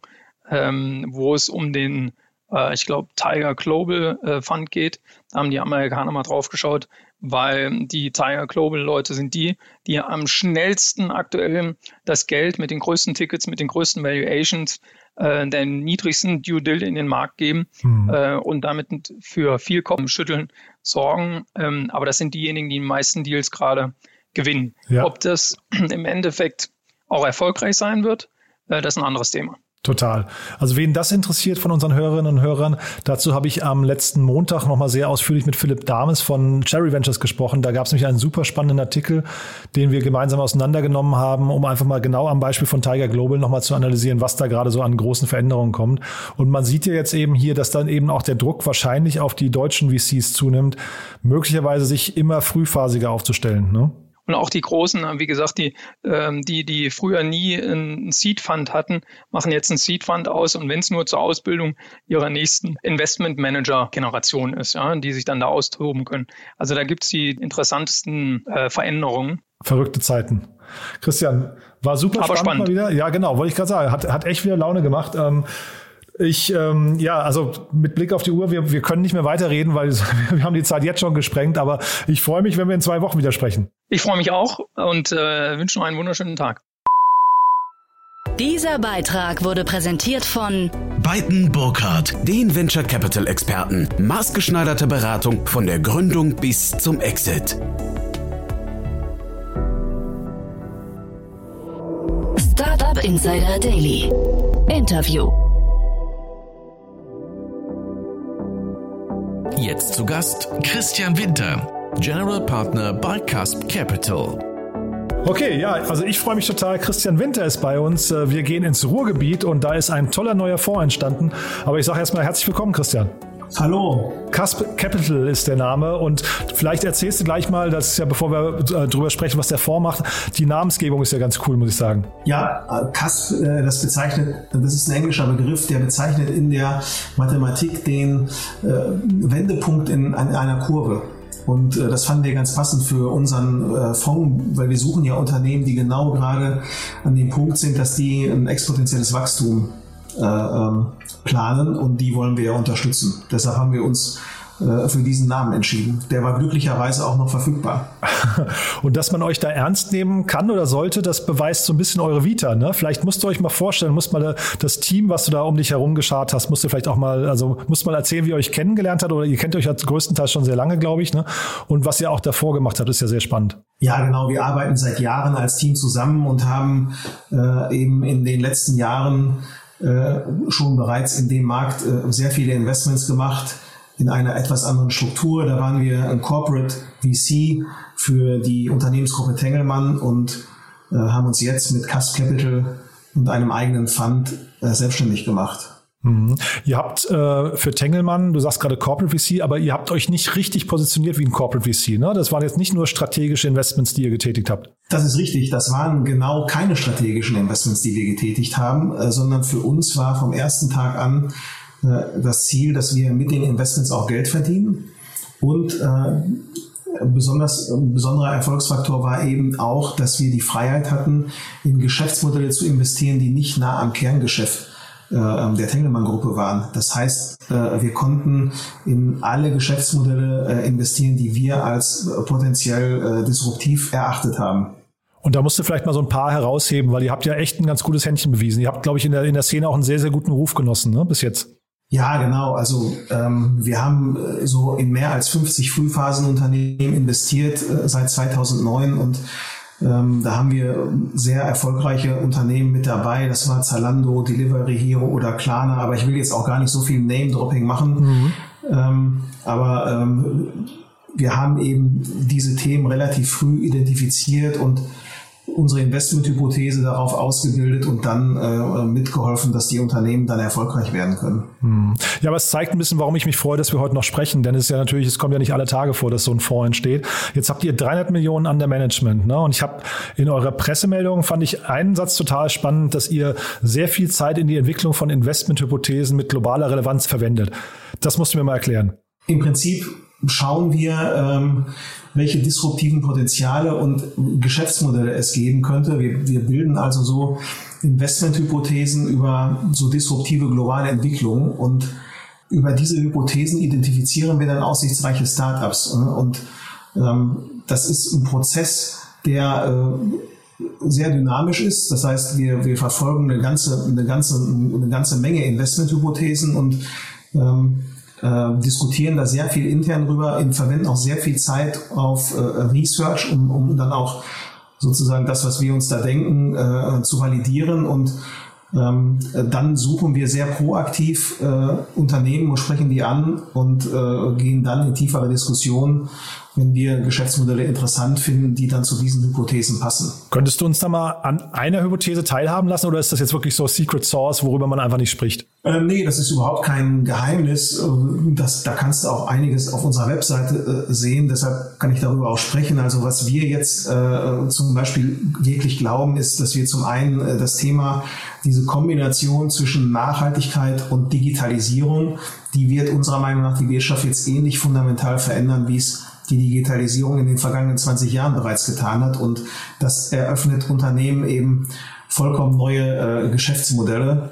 ähm, wo es um den, äh, ich glaube, Tiger Global äh, Fund geht. Da haben die Amerikaner mal drauf geschaut, weil die Tiger Global Leute sind die, die am schnellsten aktuell das Geld mit den größten Tickets, mit den größten Valuations, äh, den niedrigsten Due Dill in den Markt geben hm. äh, und damit für viel Kopfschütteln sorgen. Ähm, aber das sind diejenigen, die die meisten Deals gerade gewinnen. Ja. Ob das im Endeffekt auch erfolgreich sein wird, äh, das ist ein anderes Thema. Total. Also wen das interessiert von unseren Hörerinnen und Hörern, dazu habe ich am letzten Montag nochmal sehr ausführlich mit Philipp Dames von Cherry Ventures gesprochen. Da gab es nämlich einen super spannenden Artikel, den wir gemeinsam auseinandergenommen haben, um einfach mal genau am Beispiel von Tiger Global nochmal zu analysieren, was da gerade so an großen Veränderungen kommt. Und man sieht ja jetzt eben hier, dass dann eben auch der Druck wahrscheinlich auf die deutschen VCs zunimmt, möglicherweise sich immer frühphasiger aufzustellen. Ne? Und auch die Großen, wie gesagt, die, ähm, die, die früher nie einen Seed Fund hatten, machen jetzt einen Seed Fund aus und wenn es nur zur Ausbildung ihrer nächsten Investment Manager Generation ist, ja, die sich dann da austoben können. Also da gibt es die interessantesten äh, Veränderungen. Verrückte Zeiten. Christian, war super spannend, spannend. mal wieder. Ja, genau, wollte ich gerade sagen. Hat, hat echt wieder Laune gemacht. Ähm, ich, ähm, ja, also mit Blick auf die Uhr, wir, wir können nicht mehr weiterreden, weil wir haben die Zeit jetzt schon gesprengt, aber ich freue mich, wenn wir in zwei Wochen wieder sprechen. Ich freue mich auch und äh, wünsche noch einen wunderschönen Tag. Dieser Beitrag wurde präsentiert von Beiten Burkhardt, den Venture Capital Experten. Maßgeschneiderte Beratung von der Gründung bis zum Exit. Startup Insider Daily. Interview. Jetzt zu Gast Christian Winter, General Partner bei Cusp Capital. Okay, ja, also ich freue mich total. Christian Winter ist bei uns. Äh, wir gehen ins Ruhrgebiet und da ist ein toller neuer Fonds entstanden. Aber ich sage erstmal herzlich willkommen, Christian. Hallo. Casp Capital ist der Name und vielleicht erzählst du gleich mal, das ist ja, bevor wir äh, drüber sprechen, was der Fonds macht, die Namensgebung ist ja ganz cool, muss ich sagen. Ja, äh, Casp, äh, das bezeichnet, das ist ein englischer Begriff, der bezeichnet in der Mathematik den äh, Wendepunkt in, in einer Kurve. Und äh, das fanden wir ganz passend für unseren äh, Fonds, weil wir suchen ja Unternehmen, die genau gerade an dem Punkt sind, dass die ein exponentielles Wachstum planen und die wollen wir ja unterstützen. Deshalb haben wir uns äh, für diesen Namen entschieden. Der war glücklicherweise auch noch verfügbar. Und dass man euch da ernst nehmen kann oder sollte, das beweist so ein bisschen eure Vita. Ne? Vielleicht musst du euch mal vorstellen, musst mal das Team, was du da um dich herum geschart hast, musst du vielleicht auch mal, also musst mal erzählen, wie ihr euch kennengelernt habt oder ihr kennt euch ja größtenteils schon sehr lange, glaube ich. Ne? Und was ihr auch davor gemacht habt, ist ja sehr spannend. Ja, genau. Wir arbeiten seit Jahren als Team zusammen und haben äh, eben in den letzten Jahren äh, schon bereits in dem Markt äh, sehr viele Investments gemacht in einer etwas anderen Struktur. Da waren wir ein Corporate VC für die Unternehmensgruppe Tengelmann und äh, haben uns jetzt mit Cast Capital und einem eigenen Fund äh, selbstständig gemacht. Mhm. Ihr habt äh, für Tengelmann, du sagst gerade Corporate VC, aber ihr habt euch nicht richtig positioniert wie ein Corporate VC. Ne? Das waren jetzt nicht nur strategische Investments, die ihr getätigt habt. Das ist richtig. Das waren genau keine strategischen Investments, die wir getätigt haben, äh, sondern für uns war vom ersten Tag an äh, das Ziel, dass wir mit den Investments auch Geld verdienen. Und äh, besonders, ein besonderer Erfolgsfaktor war eben auch, dass wir die Freiheit hatten, in Geschäftsmodelle zu investieren, die nicht nah am Kerngeschäft der Tengelmann-Gruppe waren. Das heißt, äh, wir konnten in alle Geschäftsmodelle äh, investieren, die wir als potenziell disruptiv erachtet haben. Und da musst du vielleicht mal so ein paar herausheben, weil ihr habt ja echt ein ganz gutes Händchen bewiesen. Ihr habt, glaube ich, in der, in der Szene auch einen sehr, sehr guten Ruf genossen, ne, bis jetzt. Ja, genau. Also ähm, wir haben äh, so in mehr als 50 Frühphasenunternehmen investiert äh, seit 2009 und ähm, da haben wir sehr erfolgreiche Unternehmen mit dabei. Das war Zalando, Delivery Hero oder Klarna. Aber ich will jetzt auch gar nicht so viel Name-Dropping machen. Mhm. Ähm, aber ähm, wir haben eben diese Themen relativ früh identifiziert und unsere Investmenthypothese darauf ausgebildet und dann äh, mitgeholfen, dass die Unternehmen dann erfolgreich werden können. Hm. Ja, aber es zeigt ein bisschen, warum ich mich freue, dass wir heute noch sprechen, denn es ist ja natürlich, es kommt ja nicht alle Tage vor, dass so ein Fonds entsteht. Jetzt habt ihr 300 Millionen an der Management, ne? Und ich habe in eurer Pressemeldung fand ich einen Satz total spannend, dass ihr sehr viel Zeit in die Entwicklung von Investmenthypothesen mit globaler Relevanz verwendet. Das musst du mir mal erklären. Im Prinzip schauen wir, ähm, welche disruptiven Potenziale und Geschäftsmodelle es geben könnte. Wir, wir bilden also so Investmenthypothesen über so disruptive globale Entwicklungen und über diese Hypothesen identifizieren wir dann aussichtsreiche Startups. Und ähm, das ist ein Prozess, der äh, sehr dynamisch ist. Das heißt, wir, wir verfolgen eine ganze, eine ganze, eine ganze Menge Investmenthypothesen und ähm, äh, diskutieren da sehr viel intern drüber, verwenden auch sehr viel Zeit auf äh, Research, um, um dann auch sozusagen das, was wir uns da denken, äh, zu validieren. Und ähm, dann suchen wir sehr proaktiv äh, Unternehmen und sprechen die an und äh, gehen dann in tiefere Diskussionen wenn wir Geschäftsmodelle interessant finden, die dann zu diesen Hypothesen passen. Könntest du uns da mal an einer Hypothese teilhaben lassen oder ist das jetzt wirklich so Secret Source, worüber man einfach nicht spricht? Ähm, nee, das ist überhaupt kein Geheimnis. Das, da kannst du auch einiges auf unserer Webseite äh, sehen. Deshalb kann ich darüber auch sprechen. Also was wir jetzt äh, zum Beispiel wirklich glauben, ist, dass wir zum einen äh, das Thema diese Kombination zwischen Nachhaltigkeit und Digitalisierung, die wird unserer Meinung nach die Wirtschaft jetzt ähnlich fundamental verändern, wie es die Digitalisierung in den vergangenen 20 Jahren bereits getan hat. Und das eröffnet Unternehmen eben vollkommen neue äh, Geschäftsmodelle,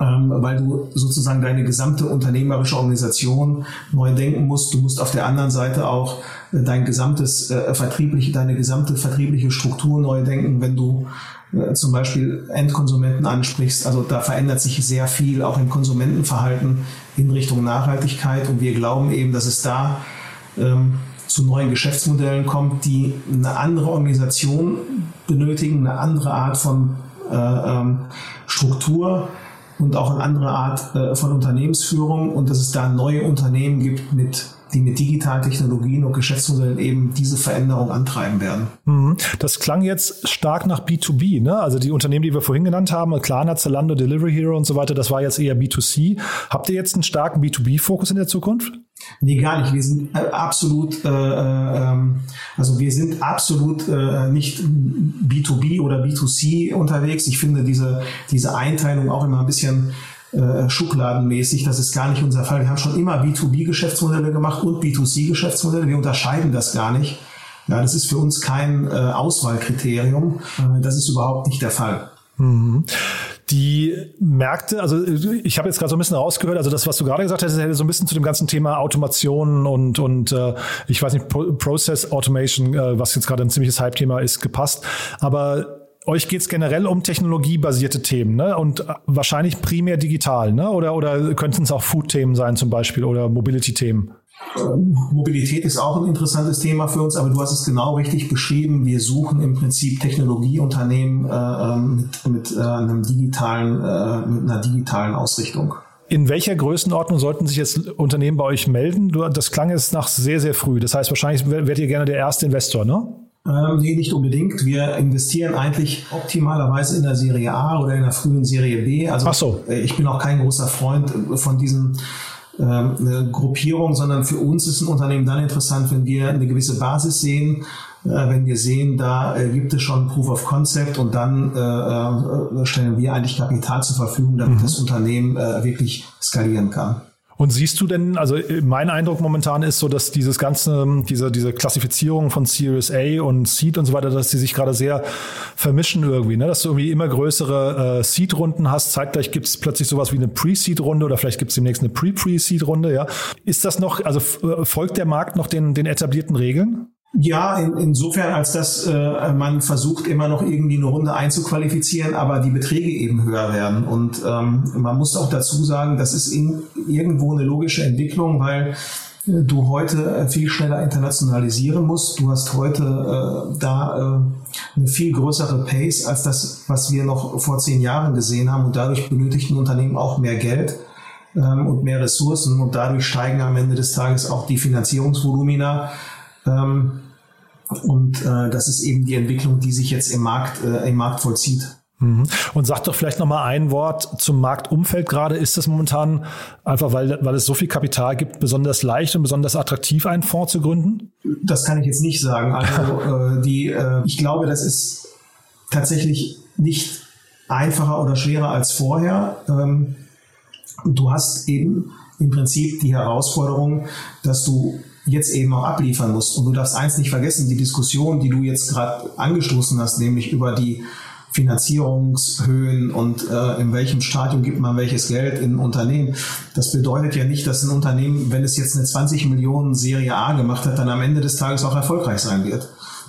ähm, weil du sozusagen deine gesamte unternehmerische Organisation neu denken musst. Du musst auf der anderen Seite auch äh, dein gesamtes äh, vertriebliche, deine gesamte vertriebliche Struktur neu denken, wenn du äh, zum Beispiel Endkonsumenten ansprichst. Also da verändert sich sehr viel auch im Konsumentenverhalten in Richtung Nachhaltigkeit und wir glauben eben, dass es da ähm, zu neuen Geschäftsmodellen kommt, die eine andere Organisation benötigen, eine andere Art von äh, ähm, Struktur und auch eine andere Art äh, von Unternehmensführung. Und dass es da neue Unternehmen gibt mit die mit digitalen Technologien und Geschäftsmodellen eben diese Veränderung antreiben werden. Mhm. Das klang jetzt stark nach B2B, ne? Also die Unternehmen, die wir vorhin genannt haben, Klarna, Zalando, Delivery Hero und so weiter, das war jetzt eher B2C. Habt ihr jetzt einen starken B2B-Fokus in der Zukunft? Nee, gar nicht. Wir sind äh, absolut, äh, äh, also wir sind absolut äh, nicht B2B oder B2C unterwegs. Ich finde diese, diese Einteilung auch immer ein bisschen äh, schubladenmäßig. Das ist gar nicht unser Fall. Wir haben schon immer B2B-Geschäftsmodelle gemacht und B2C-Geschäftsmodelle. Wir unterscheiden das gar nicht. Ja, das ist für uns kein äh, Auswahlkriterium. Äh, das ist überhaupt nicht der Fall. Mhm. Die Märkte, also ich habe jetzt gerade so ein bisschen rausgehört, also das, was du gerade gesagt hast, hätte so ein bisschen zu dem ganzen Thema Automation und, und äh, ich weiß nicht, Process Automation, äh, was jetzt gerade ein ziemliches Hype-Thema ist, gepasst. Aber euch geht es generell um technologiebasierte Themen, ne? Und wahrscheinlich primär digital, ne? Oder, oder könnten es auch Food-Themen sein zum Beispiel oder Mobility-Themen? Mobilität ist auch ein interessantes Thema für uns, aber du hast es genau richtig beschrieben. Wir suchen im Prinzip Technologieunternehmen äh, ähm, mit, mit, äh, einem digitalen, äh, mit einer digitalen Ausrichtung. In welcher Größenordnung sollten sich jetzt Unternehmen bei euch melden? Du, das klang jetzt nach sehr, sehr früh. Das heißt, wahrscheinlich werdet ihr gerne der erste Investor, ne? Ähm, nee, nicht unbedingt. Wir investieren eigentlich optimalerweise in der Serie A oder in der frühen Serie B. Also Ach so. Äh, ich bin auch kein großer Freund von diesen ähm, Gruppierung, sondern für uns ist ein Unternehmen dann interessant, wenn wir eine gewisse Basis sehen, äh, wenn wir sehen, da äh, gibt es schon Proof of Concept und dann äh, äh stellen wir eigentlich Kapital zur Verfügung, damit mhm. das Unternehmen äh, wirklich skalieren kann. Und siehst du denn, also äh, mein Eindruck momentan ist so, dass dieses ganze, diese, diese Klassifizierung von Series A und Seed und so weiter, dass die sich gerade sehr vermischen irgendwie, ne? dass du irgendwie immer größere äh, Seed-Runden hast. Zeitgleich gibt es plötzlich sowas wie eine Pre-Seed-Runde oder vielleicht gibt es demnächst eine Pre-Pre-Seed-Runde, ja. Ist das noch, also äh, folgt der Markt noch den, den etablierten Regeln? Ja, in, insofern, als dass äh, man versucht, immer noch irgendwie eine Runde einzuqualifizieren, aber die Beträge eben höher werden. Und ähm, man muss auch dazu sagen, das ist in, irgendwo eine logische Entwicklung, weil äh, du heute viel schneller internationalisieren musst. Du hast heute äh, da äh, eine viel größere Pace als das, was wir noch vor zehn Jahren gesehen haben. Und dadurch benötigt ein Unternehmen auch mehr Geld ähm, und mehr Ressourcen. Und dadurch steigen am Ende des Tages auch die Finanzierungsvolumina. Ähm, und äh, das ist eben die Entwicklung, die sich jetzt im Markt, äh, im Markt vollzieht. Mhm. Und sag doch vielleicht noch mal ein Wort zum Marktumfeld gerade. Ist das momentan einfach, weil, weil es so viel Kapital gibt, besonders leicht und besonders attraktiv, einen Fonds zu gründen? Das kann ich jetzt nicht sagen. Also äh, die, äh, ich glaube, das ist tatsächlich nicht einfacher oder schwerer als vorher. Ähm, du hast eben im Prinzip die Herausforderung, dass du jetzt eben auch abliefern musst. Und du darfst eins nicht vergessen, die Diskussion, die du jetzt gerade angestoßen hast, nämlich über die Finanzierungshöhen und äh, in welchem Stadium gibt man welches Geld in Unternehmen. Das bedeutet ja nicht, dass ein Unternehmen, wenn es jetzt eine 20 Millionen Serie A gemacht hat, dann am Ende des Tages auch erfolgreich sein wird.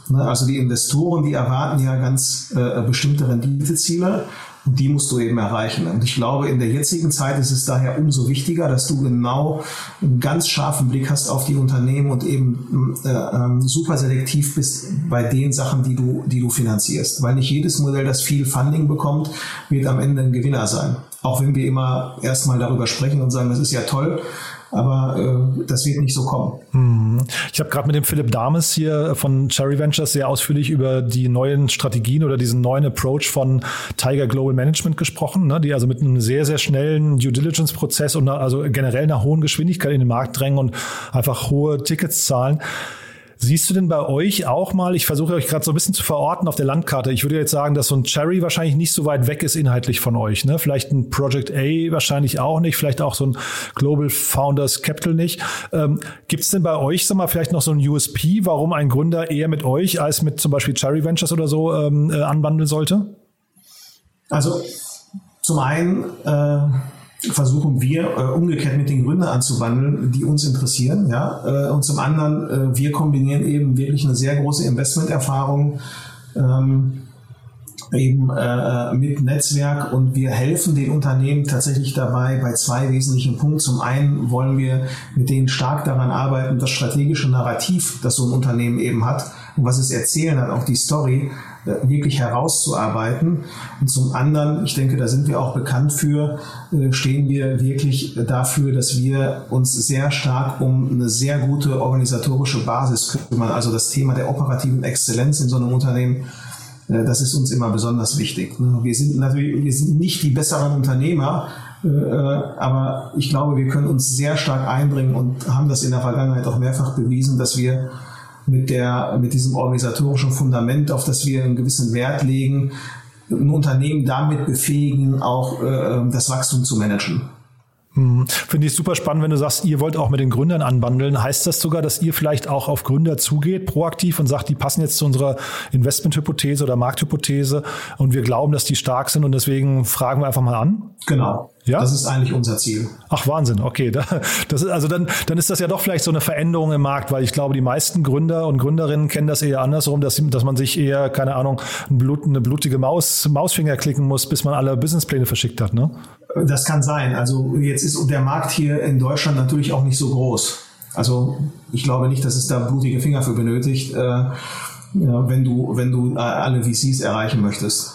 Ne, also die Investoren, die erwarten ja ganz äh, bestimmte Renditeziele und die musst du eben erreichen. Und ich glaube, in der jetzigen Zeit ist es daher umso wichtiger, dass du genau einen ganz scharfen Blick hast auf die Unternehmen und eben äh, äh, super selektiv bist bei den Sachen, die du, die du finanzierst. Weil nicht jedes Modell, das viel Funding bekommt, wird am Ende ein Gewinner sein. Auch wenn wir immer erstmal darüber sprechen und sagen, das ist ja toll, aber äh, das wird nicht so kommen. Hm. Ich habe gerade mit dem Philipp Dames hier von Cherry Ventures sehr ausführlich über die neuen Strategien oder diesen neuen Approach von Tiger Global Management gesprochen, ne, die also mit einem sehr, sehr schnellen Due Diligence-Prozess und also generell einer hohen Geschwindigkeit in den Markt drängen und einfach hohe Tickets zahlen. Siehst du denn bei euch auch mal, ich versuche euch gerade so ein bisschen zu verorten auf der Landkarte, ich würde jetzt sagen, dass so ein Cherry wahrscheinlich nicht so weit weg ist inhaltlich von euch. Ne? Vielleicht ein Project A wahrscheinlich auch nicht, vielleicht auch so ein Global Founders Capital nicht. Ähm, Gibt es denn bei euch, sag mal, vielleicht noch so ein USP, warum ein Gründer eher mit euch als mit zum Beispiel Cherry Ventures oder so ähm, äh, anwandeln sollte? Also zum einen äh versuchen wir äh, umgekehrt mit den Gründern anzuwandeln, die uns interessieren. Ja? Äh, und zum anderen, äh, wir kombinieren eben wirklich eine sehr große Investmenterfahrung ähm, eben äh, mit Netzwerk und wir helfen den Unternehmen tatsächlich dabei bei zwei wesentlichen Punkten. Zum einen wollen wir mit denen stark daran arbeiten, das strategische Narrativ, das so ein Unternehmen eben hat was es erzählen hat, auch die Story, äh, wirklich herauszuarbeiten. Und zum anderen, ich denke, da sind wir auch bekannt für, äh, stehen wir wirklich dafür, dass wir uns sehr stark um eine sehr gute organisatorische Basis kümmern. Also das Thema der operativen Exzellenz in so einem Unternehmen äh, das ist uns immer besonders wichtig. Ne? Wir sind natürlich, wir sind nicht die besseren Unternehmer, aber ich glaube, wir können uns sehr stark einbringen und haben das in der Vergangenheit auch mehrfach bewiesen, dass wir mit der, mit diesem organisatorischen Fundament, auf das wir einen gewissen Wert legen, ein Unternehmen damit befähigen, auch äh, das Wachstum zu managen. Hm. Finde ich super spannend, wenn du sagst, ihr wollt auch mit den Gründern anbandeln. Heißt das sogar, dass ihr vielleicht auch auf Gründer zugeht, proaktiv und sagt, die passen jetzt zu unserer Investmenthypothese oder Markthypothese und wir glauben, dass die stark sind und deswegen fragen wir einfach mal an? Genau. Ja? Das ist eigentlich unser Ziel. Ach, Wahnsinn. Okay. Das ist, also dann, dann ist das ja doch vielleicht so eine Veränderung im Markt, weil ich glaube, die meisten Gründer und Gründerinnen kennen das eher andersrum, dass, dass man sich eher, keine Ahnung, eine blutige Maus, Mausfinger klicken muss, bis man alle Businesspläne verschickt hat, ne? Das kann sein. Also jetzt ist der Markt hier in Deutschland natürlich auch nicht so groß. Also ich glaube nicht, dass es da blutige Finger für benötigt, äh, wenn du, wenn du alle VCs erreichen möchtest.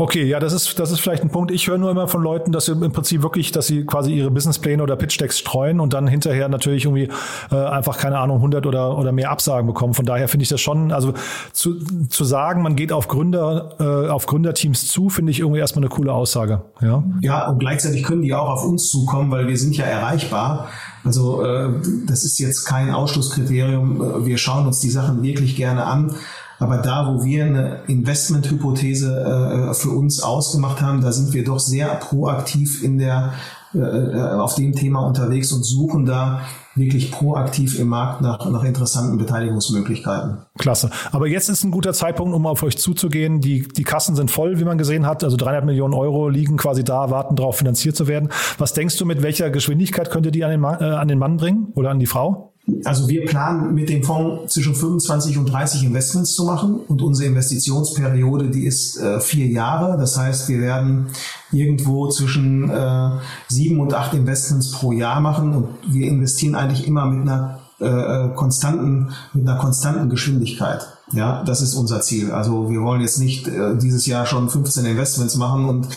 Okay, ja, das ist, das ist vielleicht ein Punkt. Ich höre nur immer von Leuten, dass sie im Prinzip wirklich, dass sie quasi ihre Businesspläne oder Pitch-Decks streuen und dann hinterher natürlich irgendwie äh, einfach, keine Ahnung, 100 oder, oder mehr Absagen bekommen. Von daher finde ich das schon, also zu, zu sagen, man geht auf Gründer, äh, auf Gründerteams zu, finde ich irgendwie erstmal eine coole Aussage. Ja, ja und gleichzeitig können die auch auf uns zukommen, weil wir sind ja erreichbar. Also äh, das ist jetzt kein Ausschlusskriterium. Wir schauen uns die Sachen wirklich gerne an. Aber da, wo wir eine Investmenthypothese äh, für uns ausgemacht haben, da sind wir doch sehr proaktiv in der äh, äh, auf dem Thema unterwegs und suchen da wirklich proaktiv im Markt nach, nach interessanten Beteiligungsmöglichkeiten. Klasse. Aber jetzt ist ein guter Zeitpunkt, um auf euch zuzugehen. Die, die Kassen sind voll, wie man gesehen hat. Also 300 Millionen Euro liegen quasi da, warten darauf, finanziert zu werden. Was denkst du, mit welcher Geschwindigkeit könnt ihr die an den, äh, an den Mann bringen oder an die Frau? Also wir planen mit dem Fonds zwischen 25 und 30 Investments zu machen und unsere Investitionsperiode, die ist äh, vier Jahre. Das heißt, wir werden irgendwo zwischen äh, sieben und acht Investments pro Jahr machen und wir investieren eigentlich immer mit einer äh, konstanten, mit einer konstanten Geschwindigkeit. Ja, das ist unser Ziel. Also wir wollen jetzt nicht äh, dieses Jahr schon 15 Investments machen und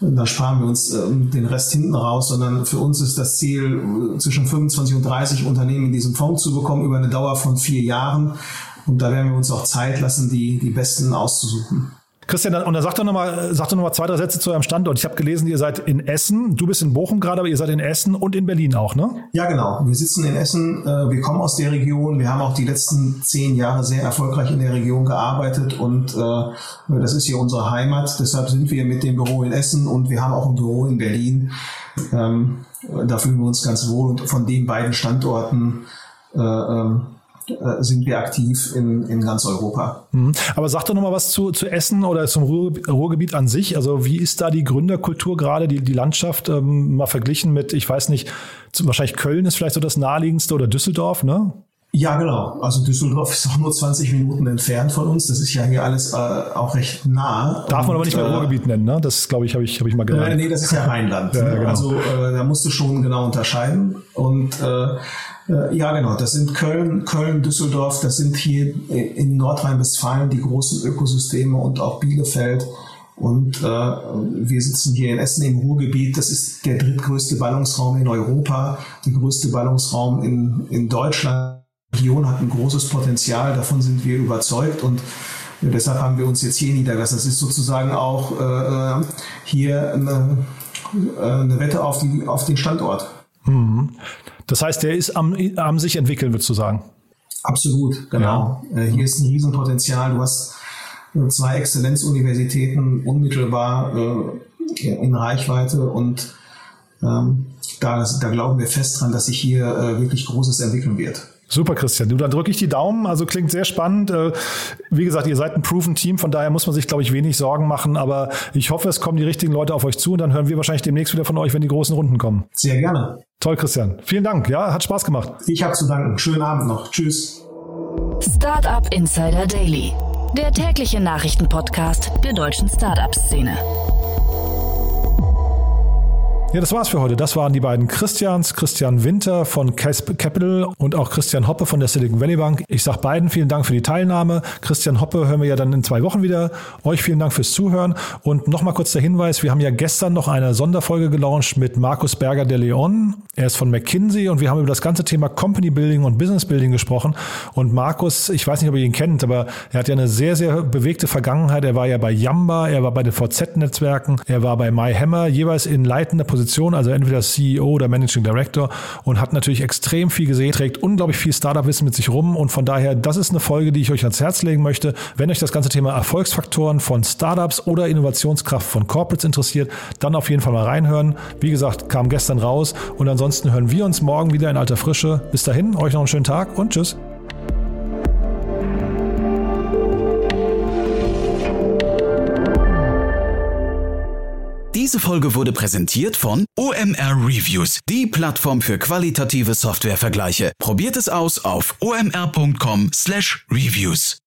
dann sparen wir uns äh, den Rest hinten raus, sondern für uns ist das Ziel, äh, zwischen 25 und 30 Unternehmen in diesem Fonds zu bekommen über eine Dauer von vier Jahren. Und da werden wir uns auch Zeit lassen, die, die besten auszusuchen. Christian, und dann sag doch nochmal, sag doch noch zwei, drei Sätze zu eurem Standort. Ich habe gelesen, ihr seid in Essen. Du bist in Bochum gerade, aber ihr seid in Essen und in Berlin auch, ne? Ja, genau. Wir sitzen in Essen. Äh, wir kommen aus der Region. Wir haben auch die letzten zehn Jahre sehr erfolgreich in der Region gearbeitet und äh, das ist hier unsere Heimat. Deshalb sind wir mit dem Büro in Essen und wir haben auch ein Büro in Berlin. Ähm, da fühlen wir uns ganz wohl und von den beiden Standorten äh, ähm, äh, sind wir aktiv in, in ganz Europa. Mhm. Aber sag doch noch mal was zu, zu Essen oder zum Ruhr, Ruhrgebiet an sich. Also wie ist da die Gründerkultur gerade, die, die Landschaft ähm, mal verglichen mit, ich weiß nicht, wahrscheinlich Köln ist vielleicht so das naheliegendste oder Düsseldorf, ne? Ja, genau. Also Düsseldorf ist auch nur 20 Minuten entfernt von uns. Das ist ja hier alles äh, auch recht nah. Darf man aber nicht mehr äh, Ruhrgebiet nennen, ne? Das, glaube ich, habe ich, hab ich mal gelernt. Äh, nee, das ist ja Rheinland. ja, genau. Also äh, da musst du schon genau unterscheiden. Und äh, äh, ja, genau. Das sind Köln, Köln, Düsseldorf. Das sind hier in Nordrhein-Westfalen die großen Ökosysteme und auch Bielefeld. Und äh, wir sitzen hier in Essen im Ruhrgebiet. Das ist der drittgrößte Ballungsraum in Europa, die größte Ballungsraum in, in Deutschland. Die Region hat ein großes Potenzial. Davon sind wir überzeugt und deshalb haben wir uns jetzt hier niedergelassen. Das ist sozusagen auch äh, äh hier eine, äh, eine Wette auf, die, auf den Standort. Mhm. Das heißt, der ist am, am sich entwickeln, würdest du sagen? Absolut, genau. Ja. Äh, hier ist ein Riesenpotenzial. Du hast äh, zwei Exzellenzuniversitäten unmittelbar äh, in Reichweite und ähm, da, da glauben wir fest dran, dass sich hier äh, wirklich Großes entwickeln wird. Super, Christian. Du, dann drücke ich die Daumen. Also klingt sehr spannend. Äh, wie gesagt, ihr seid ein proven Team, von daher muss man sich, glaube ich, wenig Sorgen machen. Aber ich hoffe, es kommen die richtigen Leute auf euch zu und dann hören wir wahrscheinlich demnächst wieder von euch, wenn die großen Runden kommen. Sehr gerne. Toll, Christian. Vielen Dank. Ja, hat Spaß gemacht. Ich habe zu danken. Schönen Abend noch. Tschüss. Startup Insider Daily der tägliche Nachrichtenpodcast der deutschen Startup-Szene. Ja, das war's für heute. Das waren die beiden Christians, Christian Winter von Casp Capital und auch Christian Hoppe von der Silicon Valley Bank. Ich sage beiden vielen Dank für die Teilnahme. Christian Hoppe hören wir ja dann in zwei Wochen wieder. Euch vielen Dank fürs Zuhören. Und nochmal kurz der Hinweis, wir haben ja gestern noch eine Sonderfolge gelauncht mit Markus Berger de Leon. Er ist von McKinsey und wir haben über das ganze Thema Company Building und Business Building gesprochen. Und Markus, ich weiß nicht, ob ihr ihn kennt, aber er hat ja eine sehr, sehr bewegte Vergangenheit. Er war ja bei Yamba, er war bei den VZ-Netzwerken, er war bei MyHammer, jeweils in leitender Position Position, also entweder CEO oder Managing Director und hat natürlich extrem viel gesehen, trägt unglaublich viel Startup-Wissen mit sich rum und von daher, das ist eine Folge, die ich euch ans Herz legen möchte. Wenn euch das ganze Thema Erfolgsfaktoren von Startups oder Innovationskraft von Corporates interessiert, dann auf jeden Fall mal reinhören. Wie gesagt, kam gestern raus und ansonsten hören wir uns morgen wieder in alter Frische. Bis dahin, euch noch einen schönen Tag und tschüss. Diese Folge wurde präsentiert von OMR Reviews, die Plattform für qualitative Softwarevergleiche. Probiert es aus auf omr.com/reviews.